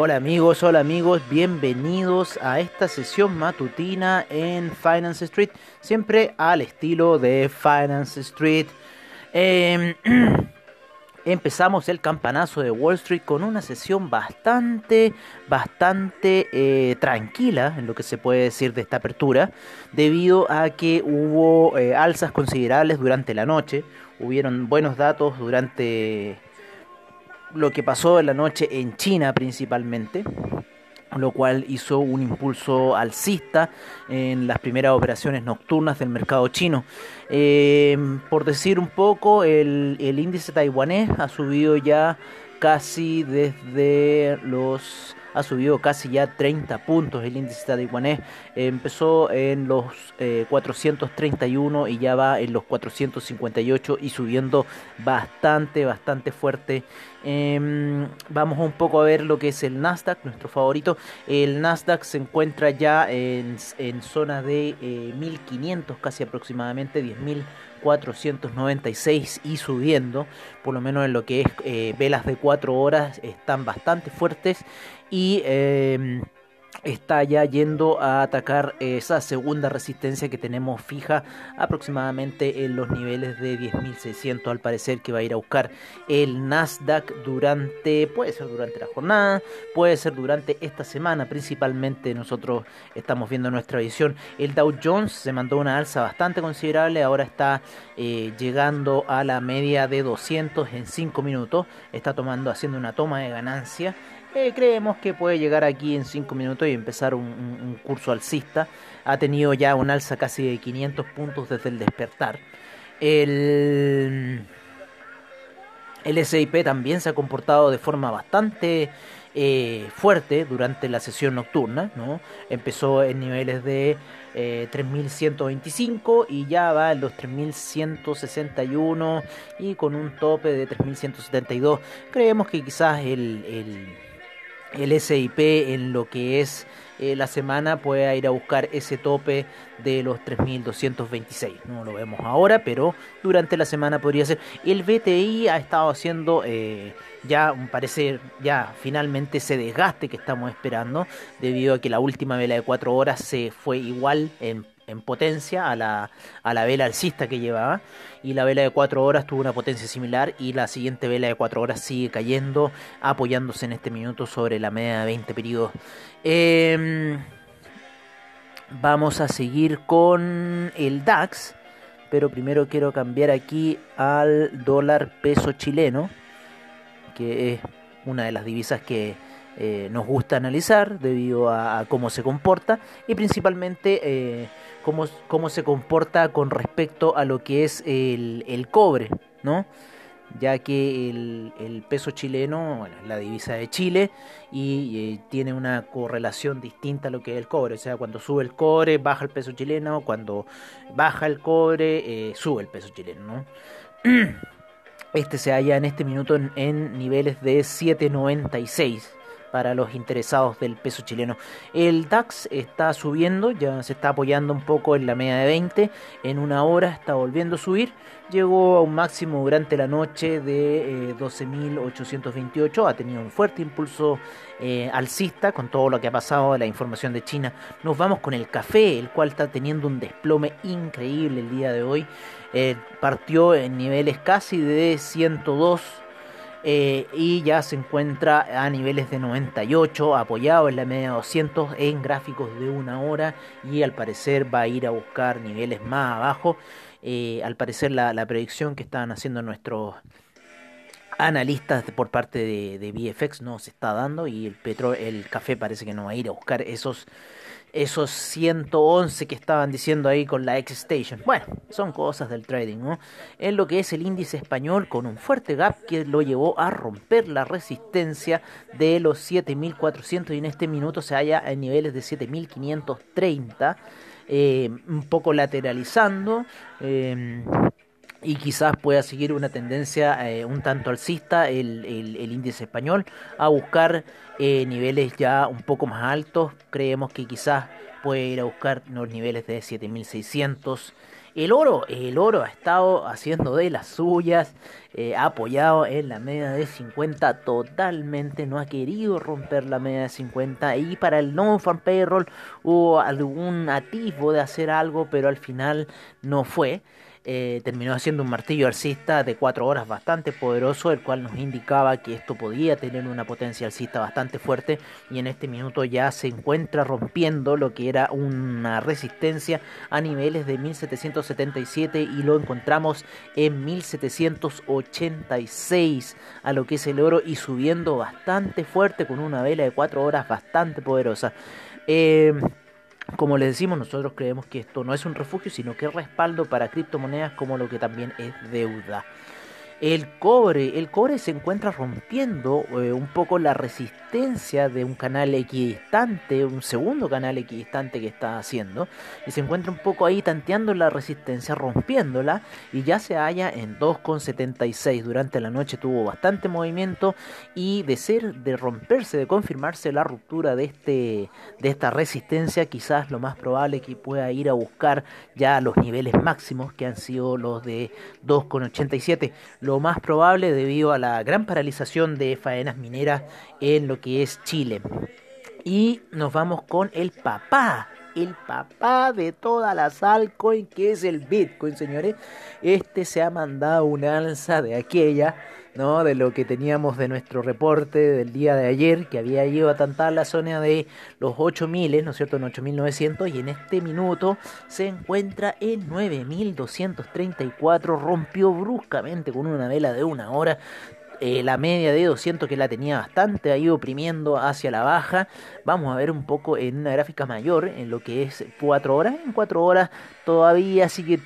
Hola amigos, hola amigos, bienvenidos a esta sesión matutina en Finance Street, siempre al estilo de Finance Street. Em, empezamos el campanazo de Wall Street con una sesión bastante, bastante eh, tranquila en lo que se puede decir de esta apertura, debido a que hubo eh, alzas considerables durante la noche, hubieron buenos datos durante lo que pasó en la noche en China principalmente, lo cual hizo un impulso alcista en las primeras operaciones nocturnas del mercado chino. Eh, por decir un poco, el, el índice taiwanés ha subido ya casi desde los ha subido casi ya 30 puntos el índice taiwanés. empezó en los 431 eh, y ya va en los 458 y subiendo bastante, bastante fuerte. Em, vamos un poco a ver lo que es el Nasdaq, nuestro favorito. El Nasdaq se encuentra ya en, zona de 1500, eh, casi aproximadamente 10.000. 496 y subiendo, por lo menos en lo que es eh, velas de 4 horas, están bastante fuertes y eh, está ya yendo a atacar esa segunda resistencia que tenemos fija aproximadamente en los niveles de 10.600 al parecer que va a ir a buscar el Nasdaq durante puede ser durante la jornada puede ser durante esta semana. Principalmente nosotros estamos viendo nuestra visión. El Dow Jones se mandó una alza bastante considerable ahora está eh, llegando a la media de 200 en 5 minutos está tomando haciendo una toma de ganancia eh, creemos que puede llegar aquí en 5 minutos y empezar un, curso alcista. Ha tenido ya un alza casi de 500 puntos desde el despertar. El, el SIP también se ha comportado de forma bastante eh, fuerte durante la sesión nocturna. ¿no? Empezó en niveles de 3.125 eh, y ya va en los 3.161 y con un tope de 3.172. Creemos que quizás el SIP en lo que es eh, la semana puede ir a buscar ese tope de los 3.226. No lo vemos ahora, pero durante la semana podría ser. El BTI ha estado haciendo eh, ya, parece, ya finalmente ese desgaste que estamos esperando, debido a que la última vela de 4 horas se fue igual en en potencia a la, a la vela alcista que llevaba. Y la vela de 4 horas tuvo una potencia similar y la siguiente vela de 4 horas sigue cayendo apoyándose en este minuto sobre la media de 20 periodos. Em, vamos a seguir con el DAX pero primero quiero cambiar aquí al dólar peso chileno que es una de las divisas que eh, nos gusta analizar debido a, cómo se comporta y principalmente eh, cómo, cómo, se comporta con respecto a lo que es el, cobre, ¿no? ya que el, peso chileno, bueno, la divisa de Chile y eh, tiene una correlación distinta a lo que es el cobre, o sea, cuando sube el cobre baja el peso chileno, cuando baja el cobre sube el peso chileno, ¿no? Este se halla en este minuto en, en niveles de 7.96 para los interesados del peso chileno. El DAX está subiendo, ya se está apoyando un poco en la media de 20, en una hora está volviendo a subir, llegó a un máximo durante la noche de 12.828, eh, ha tenido un fuerte impulso eh, alcista con todo lo que ha pasado la información de China. Nos vamos con el café, el cual está teniendo un desplome increíble el día de hoy. Eh, partió en niveles casi de 102 eh, y ya se encuentra a niveles de 98, apoyado en la media 200 en gráficos de una hora y al parecer va a ir a buscar niveles más abajo. Eh, al parecer la, predicción que estaban haciendo nuestros analistas por parte de, de, VFX no se está dando y el petro el café parece que no va a ir a buscar esos esos 111 que estaban diciendo ahí con la X-Station. Bueno, son cosas del trading, ¿no? En lo que es el índice español con un fuerte gap que lo llevó a romper la resistencia de los 7400 y en este minuto se halla en niveles de 7530, eh, un poco lateralizando. Eh, y quizás pueda seguir una tendencia eh, un tanto alcista el, el, índice español a buscar eh, niveles ya un poco más altos. Creemos que quizás puede ir a buscar los niveles de 7600. El oro, el oro ha estado haciendo de las suyas, eh, apoyado en la media de 50 totalmente, no ha querido romper la media de 50 y para el non-farm payroll hubo algún atisbo de hacer algo, pero al final no fue. Eh, terminó haciendo un martillo alcista de 4 horas bastante poderoso, el cual nos indicaba que esto podía tener una potencia alcista bastante fuerte. Y en este minuto ya se encuentra rompiendo lo que era una resistencia a niveles de 1777 y lo encontramos en 1786 a lo que es el oro y subiendo bastante fuerte con una vela de 4 horas bastante poderosa. Eh, como les decimos, nosotros creemos que esto no es un refugio, sino que es respaldo para criptomonedas como lo que también es deuda. El cobre, el cobre se encuentra rompiendo eh, un poco la resistencia de un canal equidistante, un segundo canal equidistante que está haciendo, y se encuentra un poco ahí tanteando la resistencia, rompiéndola, y ya se halla en 2,76. Durante la noche tuvo bastante movimiento y de ser, de romperse, de confirmarse la ruptura de este, de esta resistencia, quizás lo más probable es que pueda ir a buscar ya los niveles máximos que han sido los de 2,87 lo más probable debido a la gran paralización de faenas mineras en lo que es Chile. Y nos vamos con el papá, el papá de todas las altcoins que es el Bitcoin, señores. Este se ha mandado una alza de aquella de lo que teníamos de nuestro reporte del día de ayer, que había ido a tantar la zona de los 8000, ¿no es cierto?, en 8900, y en este minuto se encuentra en 9234, rompió bruscamente con una vela de una hora, eh, la media de 200 que la tenía bastante ahí oprimiendo hacia la baja. Vamos a ver un poco en una gráfica mayor, en lo que es 4 horas. En 4 horas todavía sigue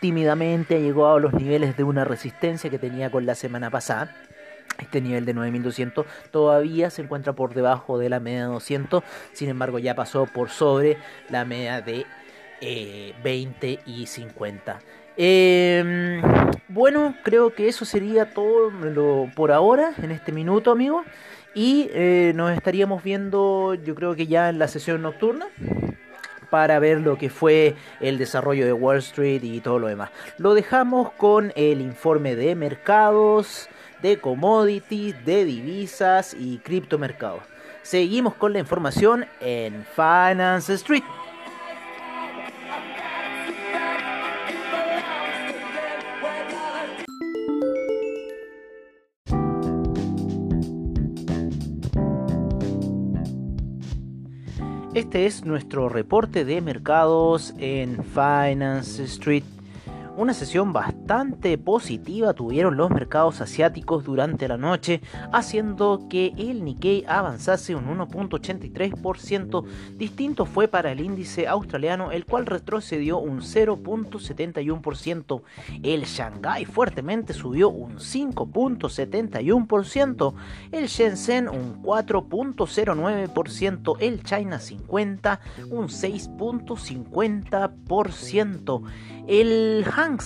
tímidamente, llegado a los niveles de una resistencia que tenía con la semana pasada. Este nivel de 9200 todavía se encuentra por debajo de la media de 200, sin embargo ya pasó por sobre la media de 20 eh, y 50. Eh, bueno, creo que eso sería todo lo, por ahora, en este minuto, amigos. Y eh, nos estaríamos viendo, yo creo que ya en la sesión nocturna, para ver lo que fue el desarrollo de Wall Street y todo lo demás. Lo dejamos con el informe de mercados, de commodities, de divisas y criptomercados. Seguimos con la información en Finance Street. Este es nuestro reporte de mercados en Finance Street una sesión bastante positiva tuvieron los mercados asiáticos durante la noche, haciendo que el Nikkei avanzase un 1.83%. Distinto fue para el índice australiano, el cual retrocedió un 0.71%. El Shanghai fuertemente subió un 5.71%. El Shenzhen un 4.09%. El China 50 un 6.50%. El Hang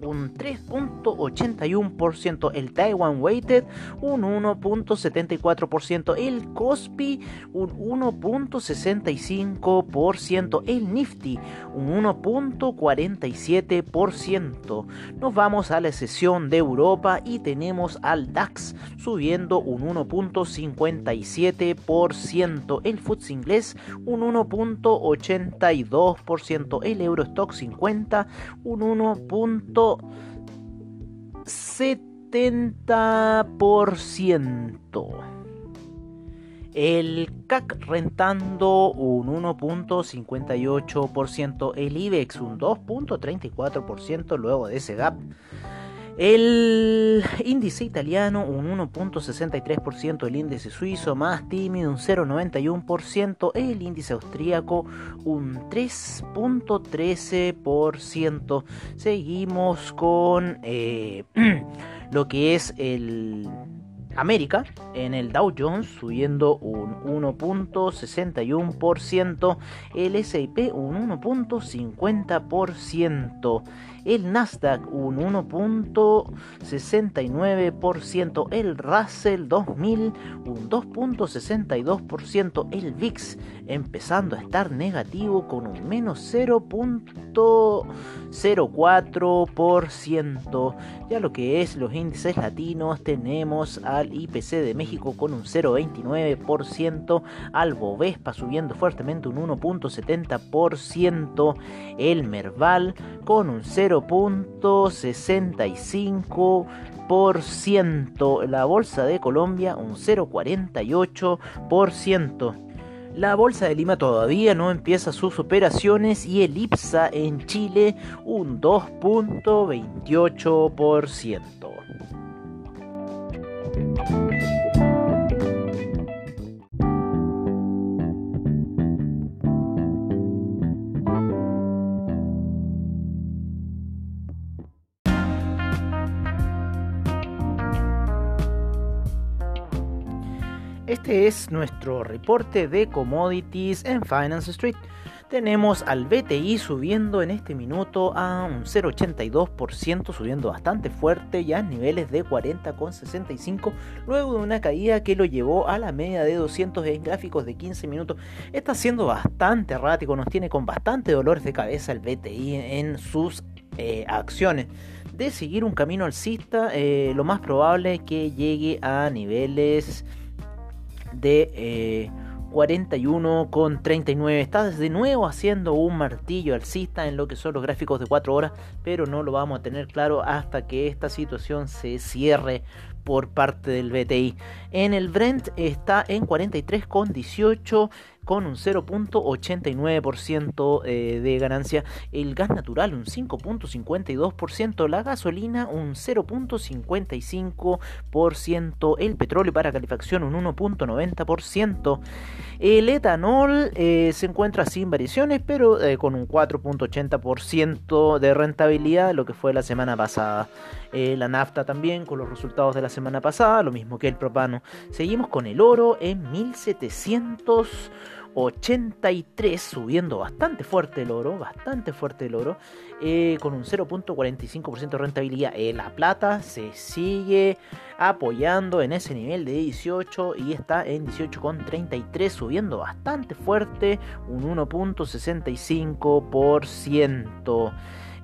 un 3.81%, el Taiwan Weighted un 1.74%, el Kospi un 1.65%, el Nifty un 1.47%. Nos vamos a la sesión de Europa y tenemos al DAX subiendo un 1.57%, el FTSE inglés un 1.82%, el Eurostock 50 un 1.70%. El CAC rentando un 1.58%, el IBEX un 2.34% luego de ese gap El índice italiano un 1.63%, el índice suizo más tímido un 0.91%, el índice austríaco un 3.13%. Seguimos con eh, lo que es el América en el Dow Jones subiendo un 1.61%, el S&P un 1.50%, el Nasdaq un 1.69%, el Russell 2000 un 2.62%, el VIX empezando a estar negativo con un menos 0.04%. Ya lo que es los índices latinos tenemos al IPC de México con un 0.29%, al Bovespa subiendo fuertemente un 1.70%, el Merval con un 0 0.65%. La bolsa de Colombia un 0.48%. La bolsa de Lima todavía no empieza sus operaciones y el IPSA en Chile un 2.28%. Este es nuestro reporte de commodities en Finance Street. Tenemos al BTI subiendo en este minuto a un 0,82%, subiendo bastante fuerte, ya en niveles de 40,65, luego de una caída que lo llevó a la media de 200 en gráficos de 15 minutos. Está siendo bastante errático, nos tiene con bastante dolores de cabeza el BTI en sus eh, acciones de seguir un camino alcista, eh, lo más probable es que llegue a niveles de eh, 41 con 39. Está de nuevo haciendo un martillo alcista en lo que son los gráficos de 4 horas, pero no lo vamos a tener claro hasta que esta situación se cierre por parte del BTI. En el Brent está en 43,18 con un 0.89% eh, de ganancia. El gas natural un 5.52%. La gasolina un 0.55%. El petróleo para calefacción un 1.90%. El etanol eh, se encuentra sin variaciones, pero eh, con un 4.80% de rentabilidad, lo que fue la semana pasada. la nafta también con los resultados de la semana pasada, lo mismo que el propano. Seguimos con el oro en 1783, subiendo bastante fuerte el oro, bastante fuerte el oro, eh, con un 0.45% de rentabilidad. Eh, la plata se sigue apoyando en ese nivel de 18 y está en 18,33, subiendo bastante fuerte, un 1.65%.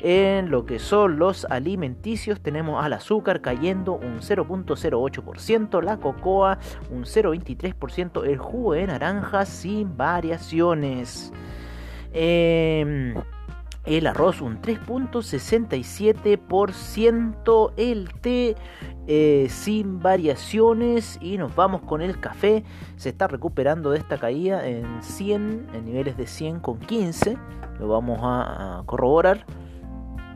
En lo que son los alimenticios tenemos al azúcar cayendo un 0.08%, la cocoa un 0.23%, el jugo de naranja sin variaciones. Em, el arroz un 3.67%, el té eh, sin variaciones y nos vamos con el café, se está recuperando de esta caída en 100, en niveles de 100 con 15, lo vamos a corroborar.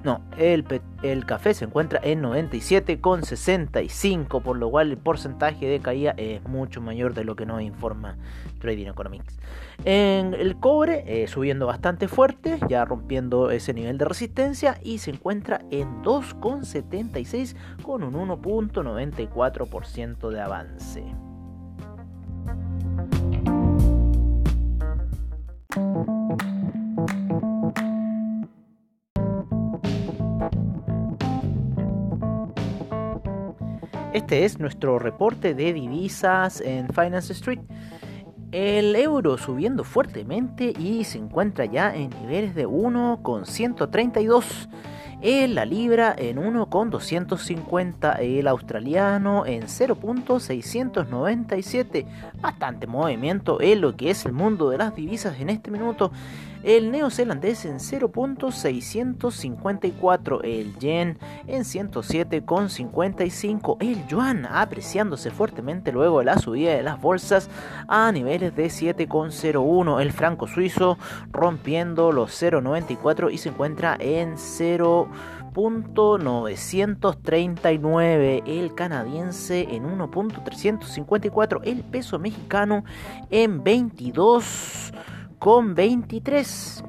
No, el, el café se encuentra en 97,65, por lo cual el porcentaje de caída es mucho mayor de lo que nos informa Trading Economics. En el cobre eh, subiendo bastante fuerte, ya rompiendo ese nivel de resistencia y se encuentra en 2,76 con un 1.94% de avance. Este es nuestro reporte de divisas en Finance Street. El euro subiendo fuertemente y se encuentra ya en niveles de 1,132. La libra en 1,250. El australiano en 0.697. Bastante movimiento en lo que es el mundo de las divisas en este minuto. El neozelandés en 0.654, el yen en 107.55, el yuan apreciándose fuertemente luego de la subida de las bolsas a niveles de 7.01, el franco suizo rompiendo los 0.94 y se encuentra en 0.939, el canadiense en 1.354, el peso mexicano en 22 con 23.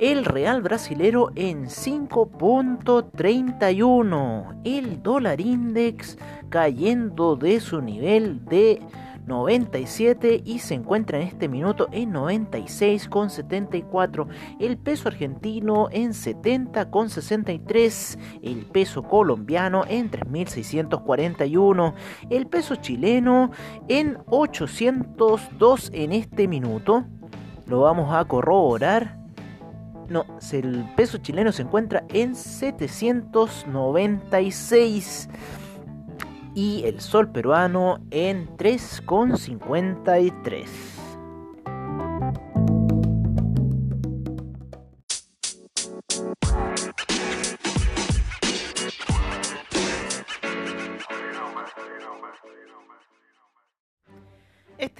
El real brasilero en 5.31. El dólar index cayendo de su nivel de 97 y se encuentra en este minuto en 96,74. El peso argentino en 70,63. El peso colombiano en 3.641. El peso chileno en 802 en este minuto lo vamos a corroborar. No, el peso chileno se encuentra en 796 y el sol peruano en 3,53.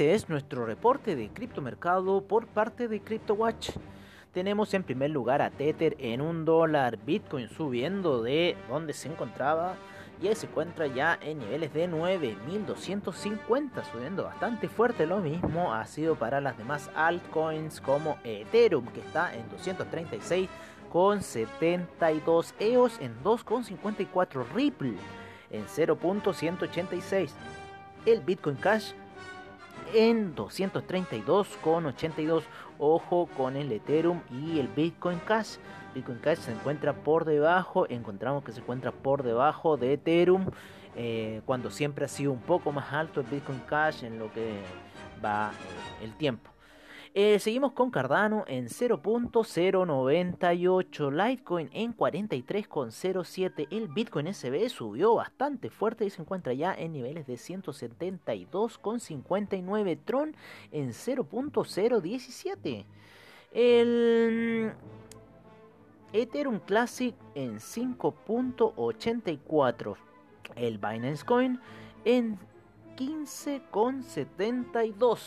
Este es nuestro reporte de criptomercado por parte de CryptoWatch. Tenemos en primer lugar a Tether en un dólar, Bitcoin subiendo de donde se encontraba y se encuentra ya en niveles de 9250, subiendo bastante fuerte. Lo mismo ha sido para las demás altcoins como Ethereum, que está en 236 con 72 EOS en 2,54 Ripple en 0.186 el Bitcoin Cash en 232,82. Ojo con el Ethereum y el Bitcoin Cash. Bitcoin Cash se encuentra por debajo, encontramos que se encuentra por debajo de Ethereum, eh, cuando siempre ha sido un poco más alto el Bitcoin Cash en lo que va eh, el tiempo. Eh, seguimos con Cardano en 0.098, Litecoin en 43.07, el Bitcoin SB subió bastante fuerte y se encuentra ya en niveles de 172.59, Tron en 0.017. El Ethereum Classic en 5.84, el Binance Coin en 15.72.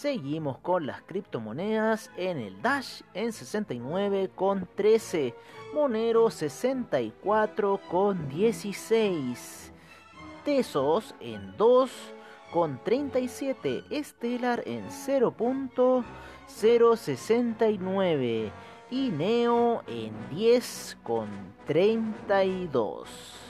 Seguimos con las criptomonedas en el Dash en 69,13. Monero 64,16. Tesos en 2,37. Stellar en 0.069. Y Neo en 10,32.